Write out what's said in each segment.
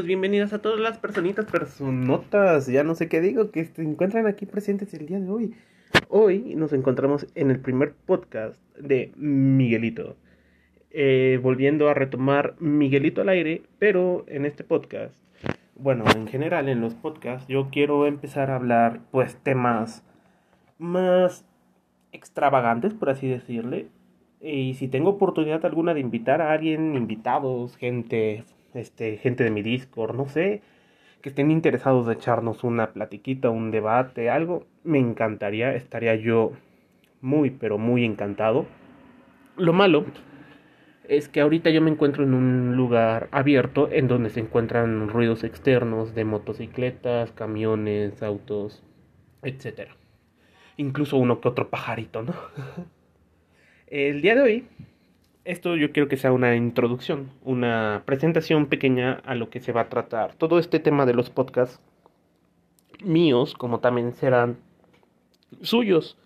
Bienvenidos, bienvenidas a todas las personitas, personotas, ya no sé qué digo, que se encuentran aquí presentes el día de hoy. Hoy nos encontramos en el primer podcast de Miguelito. Eh, volviendo a retomar Miguelito al aire, pero en este podcast, bueno, en general en los podcasts, yo quiero empezar a hablar pues temas más extravagantes, por así decirle. Y si tengo oportunidad alguna de invitar a alguien, invitados, gente este, gente de mi Discord, no sé, que estén interesados de echarnos una platiquita, un debate, algo, me encantaría, estaría yo muy, pero muy encantado. Lo malo es que ahorita yo me encuentro en un lugar abierto en donde se encuentran ruidos externos de motocicletas, camiones, autos, etc. Incluso uno que otro pajarito, ¿no? El día de hoy esto yo quiero que sea una introducción, una presentación pequeña a lo que se va a tratar. Todo este tema de los podcasts míos, como también serán suyos.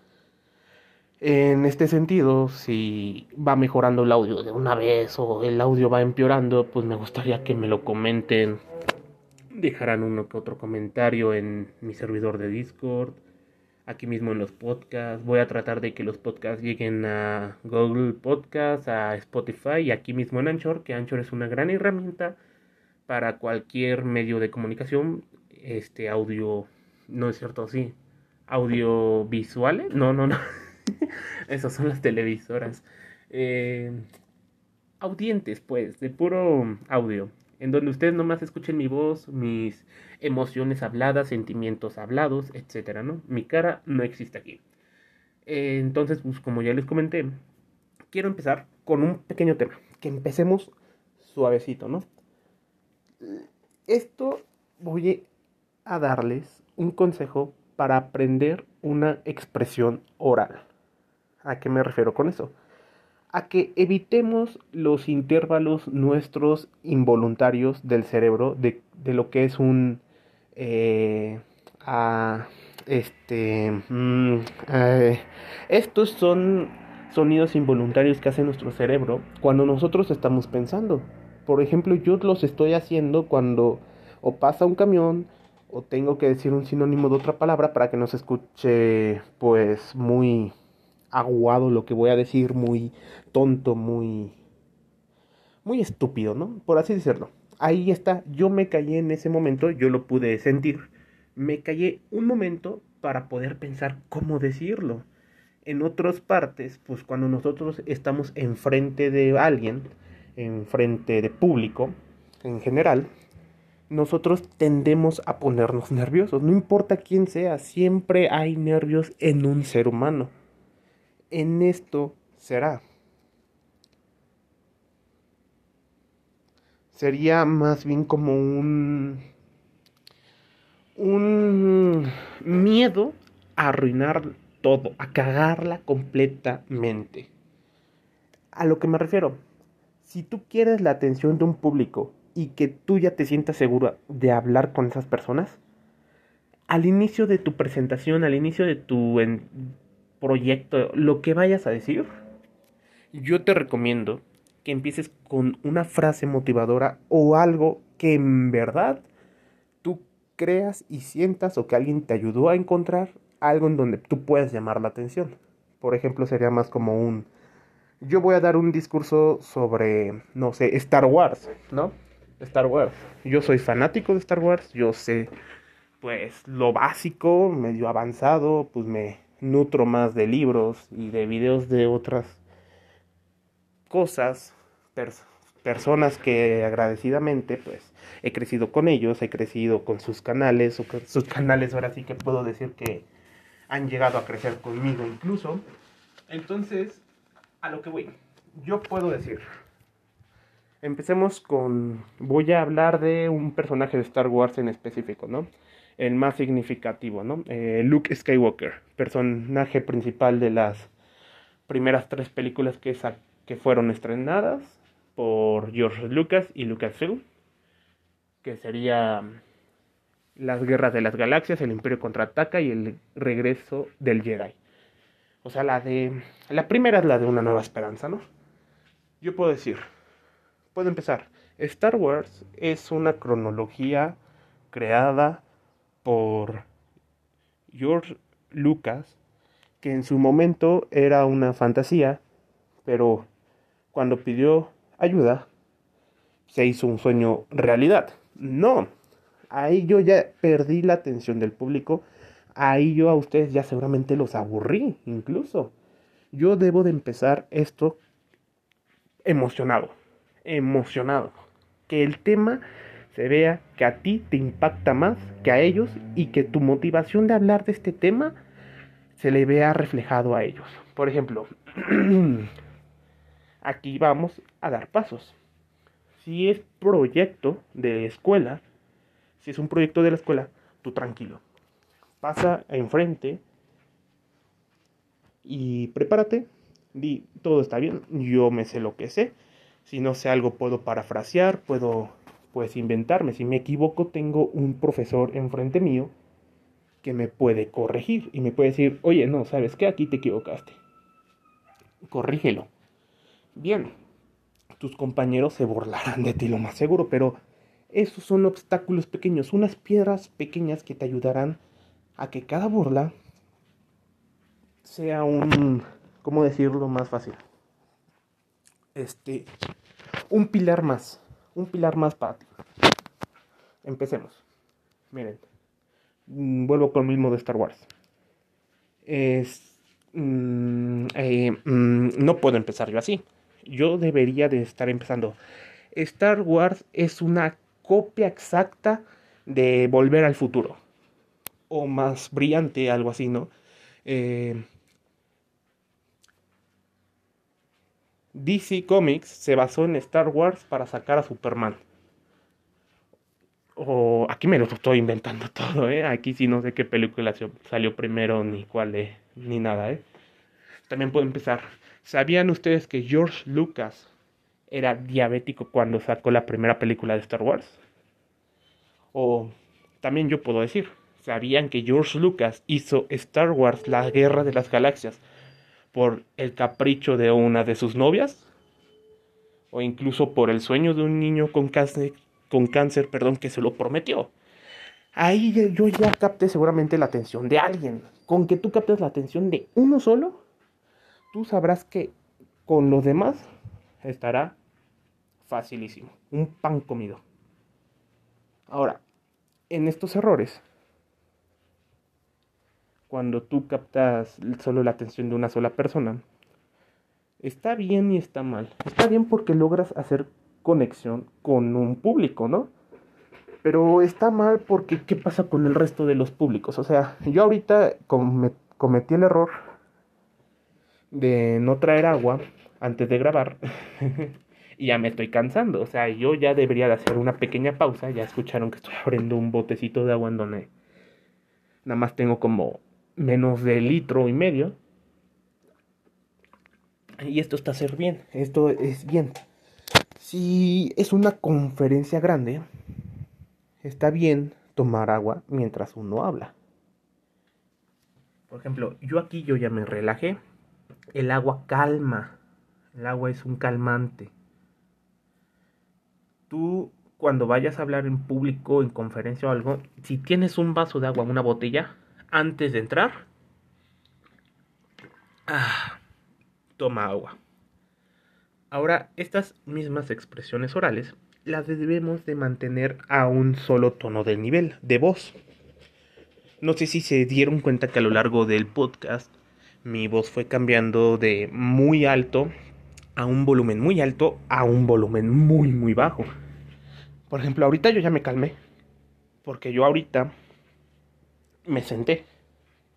En este sentido, si va mejorando el audio de una vez o el audio va empeorando, pues me gustaría que me lo comenten. Dejarán uno que otro comentario en mi servidor de Discord aquí mismo en los podcasts. Voy a tratar de que los podcasts lleguen a Google Podcasts, a Spotify y aquí mismo en Anchor, que Anchor es una gran herramienta para cualquier medio de comunicación, este audio, no es cierto, sí, audiovisuales, no, no, no, esas son las televisoras, eh, audientes, pues, de puro audio en donde ustedes nomás escuchen mi voz, mis emociones habladas, sentimientos hablados, etcétera, ¿no? Mi cara no existe aquí. Entonces, pues como ya les comenté, quiero empezar con un pequeño tema. Que empecemos suavecito, ¿no? Esto voy a darles un consejo para aprender una expresión oral. ¿A qué me refiero con eso? A que evitemos los intervalos nuestros involuntarios del cerebro de, lo que es un eh, este mm, eh, estos son sonidos involuntarios que hace nuestro cerebro cuando nosotros estamos pensando. Por ejemplo yo los estoy haciendo cuando o pasa un camión o tengo que decir un sinónimo de otra palabra para que no se escuche pues muy aguado lo que voy a decir, muy tonto, muy muy estúpido, ¿no? Por así decirlo. Ahí está, yo me callé en ese momento, yo lo pude sentir. Me callé un momento para poder pensar cómo decirlo. En otras partes, pues cuando nosotros estamos enfrente de alguien, enfrente de público, en general, nosotros tendemos a ponernos nerviosos. No importa quién sea, siempre hay nervios en un ser humano en esto será? Sería más bien como un un miedo a arruinar todo, a cagarla completamente. A lo que me refiero, si tú quieres la atención de un público y que tú ya te sientas seguro de hablar con esas personas, al inicio de tu presentación, al inicio de tu proyecto, lo que vayas a decir, yo te recomiendo que empieces con una frase motivadora o algo que en verdad tú creas y sientas o que alguien te ayudó a encontrar algo en donde tú puedas llamar la atención. Por ejemplo, sería más como un yo voy a dar un discurso sobre no sé, Star Wars, ¿no? Star Wars. Yo soy fanático de Star Wars, yo sé pues lo básico, medio avanzado, pues me nutro más de libros y de videos de otras cosas, personas que agradecidamente pues he crecido con ellos, he crecido con sus canales, o sus canales ahora sí que puedo decir que han llegado a crecer conmigo incluso. Entonces, a lo que voy, yo puedo decir, empecemos con, voy a hablar de un personaje de Star Wars en específico, ¿no? El más significativo, ¿no? Eh, Luke Skywalker, personaje principal de las primeras tres películas que, que fueron estrenadas por George Lucas y Lucasfilm, que sería las guerras de las galaxias, el Imperio contraataca y el regreso del Jedi. O sea, la de la primera es la de una nueva esperanza, ¿no? Yo puedo decir, puedo empezar. Star Wars es una cronología creada por George Lucas, que en su momento era una fantasía, pero cuando pidió ayuda, se hizo un sueño realidad. No, ahí yo ya perdí la atención del público, ahí yo a ustedes ya seguramente los aburrí incluso. Yo debo de empezar esto emocionado, emocionado. Que el tema se vea que a ti te impacta más que a ellos y que tu motivación de hablar de este tema se le vea reflejado a ellos. Por ejemplo, aquí vamos a dar pasos. Si es proyecto de escuela, si es un proyecto de la escuela, tú tranquilo. Pasa enfrente y prepárate. Di, todo está bien, yo me sé lo que sé. Si no sé algo puedo parafrasear, puedo pues inventarme. Si me equivoco, tengo un profesor enfrente mío que me puede corregir y me puede decir, oye, no, ¿sabes qué? Aquí te equivocaste. Corrígelo. Bien, tus compañeros se burlarán de ti lo más seguro, pero esos son obstáculos pequeños, unas piedras pequeñas que te ayudarán a que cada burla sea un, ¿cómo decirlo más fácil? Este, un pilar más, un pilar más para ti. Empecemos. Miren, mm, vuelvo con el mismo de Star Wars. Es, mm, eh, mm, no puedo empezar yo así. Yo debería de estar empezando. Star Wars es una copia exacta de Volver al Futuro. O más brillante, algo así, ¿no? Eh, DC Comics se basó en Star Wars para sacar a Superman. O aquí me lo estoy inventando todo, ¿eh? Aquí sí no sé qué película salió primero ni cuál, ni nada, ¿eh? También puedo empezar. ¿Sabían ustedes que George Lucas era diabético cuando sacó la primera película de Star Wars? O también yo puedo decir, ¿sabían que George Lucas hizo Star Wars La Guerra de las Galaxias por el capricho de una de sus novias, o incluso por el sueño de un niño con cáncer, con cáncer perdón, que se lo prometió. Ahí yo ya capté seguramente la atención de alguien. Con que tú captes la atención de uno solo, tú sabrás que con los demás estará facilísimo. Un pan comido. Ahora, en estos errores cuando tú captas solo la atención de una sola persona, está bien y está mal. Está bien porque logras hacer conexión con un público, ¿no? Pero está mal porque ¿qué pasa con el resto de los públicos? O sea, yo ahorita cometí el error de no traer agua antes de grabar y ya me estoy cansando. O sea, yo ya debería de hacer una pequeña pausa. Ya escucharon que estoy abriendo un botecito de agua en donde nada más tengo como menos de litro y medio. Y esto está a ser bien, esto es bien. Si es una conferencia grande, está bien tomar agua mientras uno habla. Por ejemplo, yo aquí yo ya me relajé. El agua calma. El agua es un calmante. Tú cuando vayas a hablar en público, en conferencia o algo, si tienes un vaso de agua, una botella, antes de entrar, ah, toma agua. Ahora, estas mismas expresiones orales las debemos de mantener a un solo tono de nivel de voz. No sé si se dieron cuenta que a lo largo del podcast mi voz fue cambiando de muy alto a un volumen muy alto a un volumen muy muy bajo. Por ejemplo, ahorita yo ya me calmé. Porque yo ahorita me senté,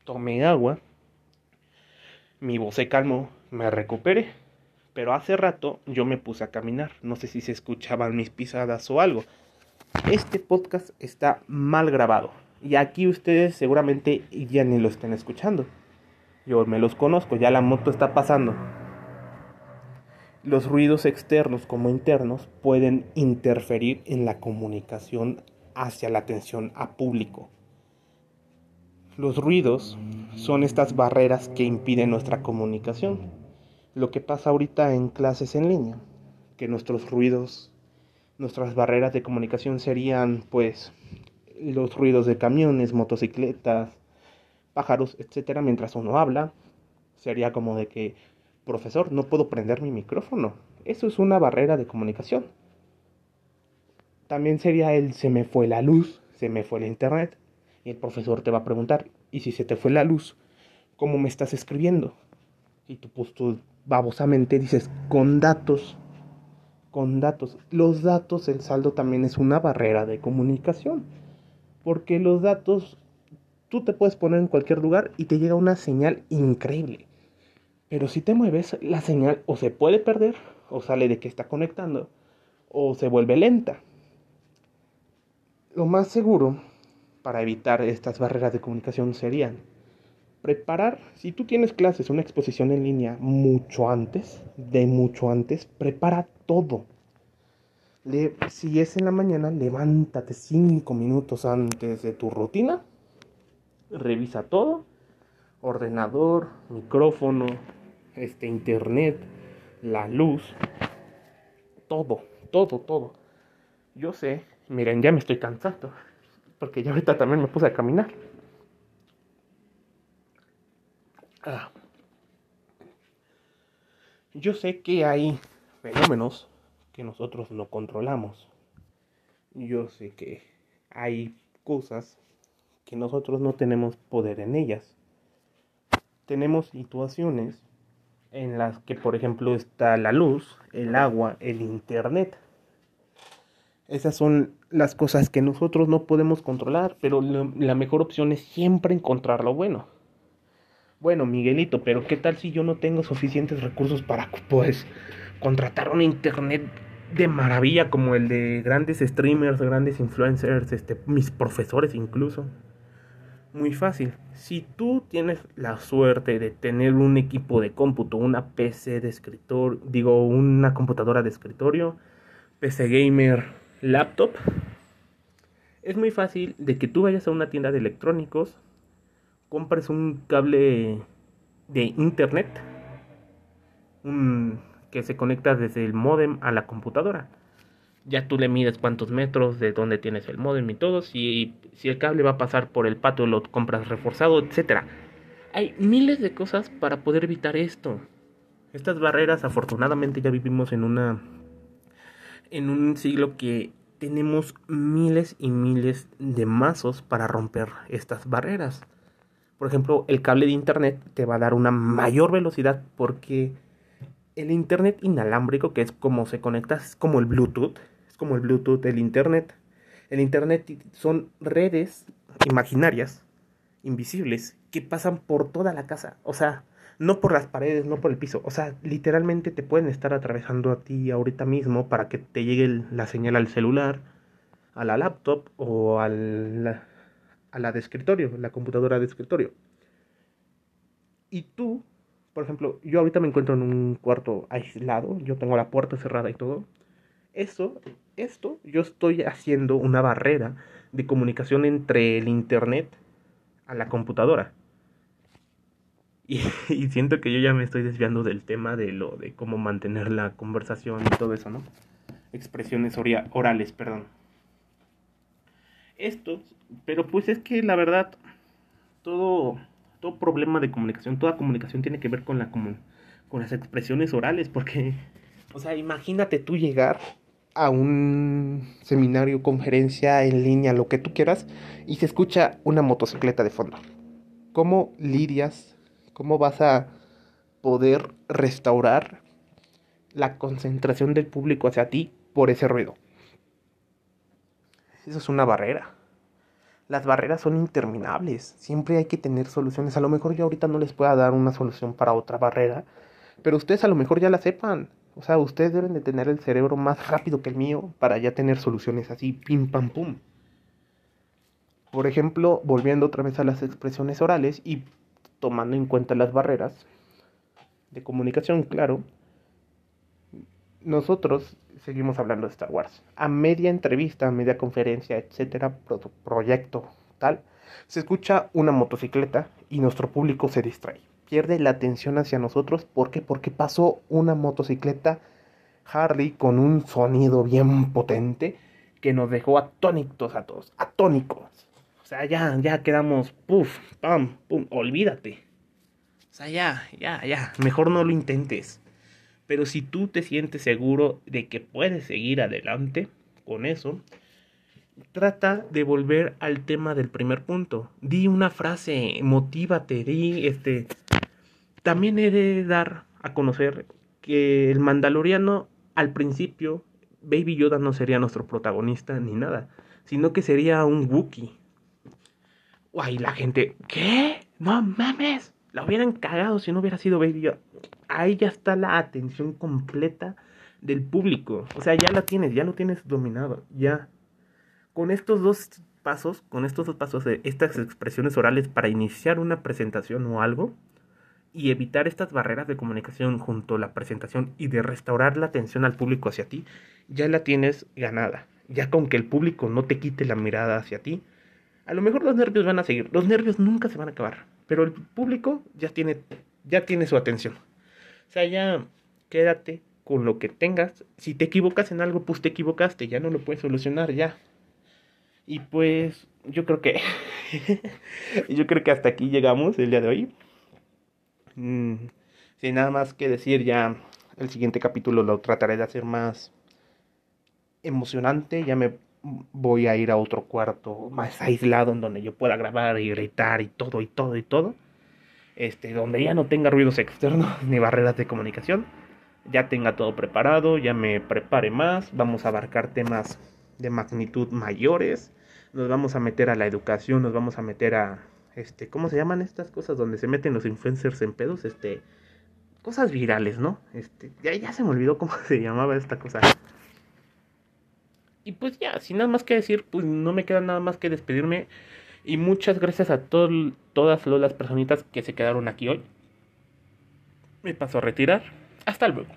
tomé agua, mi voz se calmó, me recuperé. Pero hace rato yo me puse a caminar, no sé si se escuchaban mis pisadas o algo. Este podcast está mal grabado y aquí ustedes seguramente ya ni lo estén escuchando. Yo me los conozco, ya la moto está pasando. Los ruidos externos como internos pueden interferir en la comunicación hacia la atención a público. Los ruidos son estas barreras que impiden nuestra comunicación. Lo que pasa ahorita en clases en línea, que nuestros ruidos Nuestras barreras de comunicación serían pues los ruidos de camiones, motocicletas, pájaros, etcétera, mientras uno habla. Sería como de que, profesor, no puedo prender mi micrófono. Eso es una barrera de comunicación. También sería el se me fue la luz, se me fue el internet. Y el profesor te va a preguntar, ¿y si se te fue la luz? ¿Cómo me estás escribiendo? Y tú, pues tú babosamente dices, con datos. Con datos. Los datos, el saldo también es una barrera de comunicación. Porque los datos, tú te puedes poner en cualquier lugar y te llega una señal increíble. Pero si te mueves, la señal o se puede perder, o sale de que está conectando, o se vuelve lenta. Lo más seguro para evitar estas barreras de comunicación serían preparar, si tú tienes clases, una exposición en línea mucho antes, de mucho antes, prepara todo. Le, si es en la mañana, levántate cinco minutos antes de tu rutina, revisa todo, ordenador, micrófono, este internet, la luz, todo, todo, todo. Yo sé, miren, ya me estoy cansando, porque ya ahorita también me puse a caminar. Ah. Yo sé que hay fenómenos que nosotros no controlamos. Yo sé que hay cosas que nosotros no tenemos poder en ellas. Tenemos situaciones en las que, por ejemplo, está la luz, el agua, el internet. Esas son las cosas que nosotros no podemos controlar, pero la mejor opción es siempre encontrar lo bueno. Bueno, Miguelito, pero ¿qué tal si yo no tengo suficientes recursos para, pues, contratar un internet de maravilla como el de grandes streamers, grandes influencers, este, mis profesores incluso? Muy fácil. Si tú tienes la suerte de tener un equipo de cómputo, una PC de escritorio, digo, una computadora de escritorio, PC gamer, laptop, es muy fácil de que tú vayas a una tienda de electrónicos, compres un cable de internet que se conecta desde el modem a la computadora. Ya tú le mides cuántos metros, de dónde tienes el modem y todo. Si, si el cable va a pasar por el patio, lo compras reforzado, etc. Hay miles de cosas para poder evitar esto. Estas barreras, afortunadamente, ya vivimos en una. En un siglo que tenemos miles y miles de mazos para romper estas barreras. Por ejemplo, el cable de internet te va a dar una mayor velocidad porque el internet inalámbrico, que es como se conecta, es como el Bluetooth, es como el Bluetooth del internet. El internet son redes imaginarias, invisibles, que pasan por toda la casa. O sea, no por las paredes, no por el piso. O sea, literalmente te pueden estar atravesando a ti ahorita mismo para que te llegue la señal al celular, a la laptop o al a la de escritorio, la computadora de escritorio. Y tú, por ejemplo, yo ahorita me encuentro en un cuarto aislado, yo tengo la puerta cerrada y todo. Eso, esto, yo estoy haciendo una barrera de comunicación entre el internet a la computadora. Y, siento que yo ya me estoy desviando del tema de lo de cómo mantener la conversación y todo eso, ¿no? Expresiones orales, perdón estos, pero pues es que la verdad, todo, todo problema de comunicación, toda comunicación tiene que ver con, la, con, con las expresiones orales, porque, o sea, imagínate tú llegar a un seminario, conferencia en línea, lo que tú quieras, y se escucha una motocicleta de fondo. ¿Cómo lidias? ¿Cómo vas a poder restaurar la concentración del público hacia ti por ese ruido? Eso es una barrera. Las barreras son interminables. Siempre hay que tener soluciones. A lo mejor yo ahorita no les pueda dar una solución para otra barrera, pero ustedes a lo mejor ya la sepan. O sea, ustedes deben de tener el cerebro más rápido que el mío para ya tener soluciones así, pim pam pum. Por ejemplo, volviendo otra vez a las expresiones orales y tomando en cuenta las barreras de comunicación, claro, nosotros seguimos hablando de Star Wars. A media entrevista, a media conferencia, etcétera, proyecto, tal, se escucha una motocicleta y nuestro público se distrae. Pierde la atención hacia nosotros. ¿Por qué? Porque pasó una motocicleta Harley con un sonido bien potente que nos dejó atónitos a todos, atónicos. Sea, ya, ya quedamos, puff, pam, pum, olvídate. O sea, ya, ya, ya, mejor no lo intentes. Pero si tú te sientes seguro de que puedes seguir adelante con eso, trata de volver al tema del primer punto. Di una frase, motívate, di este. También he de dar a conocer que el Mandaloriano al principio Baby Yoda no sería nuestro protagonista ni nada, sino que sería un Wookiee. Guay, la gente, ¿qué? No mames, la hubieran cagado si no hubiera sido Baby Yoda. Ahí ya está la atención completa del público. O sea, ya la tienes, ya lo tienes dominado, ya. Con estos dos pasos, con estos dos pasos de estas expresiones orales para iniciar una presentación o algo, y evitar estas barreras de comunicación junto a la presentación y de restaurar la atención al público hacia ti, ya la tienes ganada. Ya con que el público no te quite la mirada hacia ti, a lo mejor los nervios van a seguir. Los nervios nunca se van a acabar, pero el público ya tiene ya tiene su atención. O sea, ya quédate con lo que tengas. Si te equivocas en algo, pues te equivocaste, ya no lo puedes solucionar ya. Y pues yo creo que yo creo que hasta aquí llegamos el día de hoy. Mm, sin nada más que decir, ya el siguiente capítulo lo trataré de hacer más emocionante. Ya me voy a ir a otro cuarto más aislado en donde yo pueda grabar y gritar y todo y todo y todo. Este, donde ya no tenga ruidos externos ni barreras de comunicación. Ya tenga todo preparado, ya me prepare más. Vamos a abarcar temas de magnitud mayores. Nos vamos a meter a la educación, nos vamos a meter a este, ¿cómo se llaman estas cosas donde se meten los influencers en pedos? Este, cosas virales, ¿no? Este, ya, ya se me olvidó cómo se llamaba esta cosa. Y pues ya, sin nada más que decir, pues no me queda nada más que despedirme. Y muchas gracias a todas las personitas que se quedaron aquí hoy. Me paso a retirar. Hasta luego.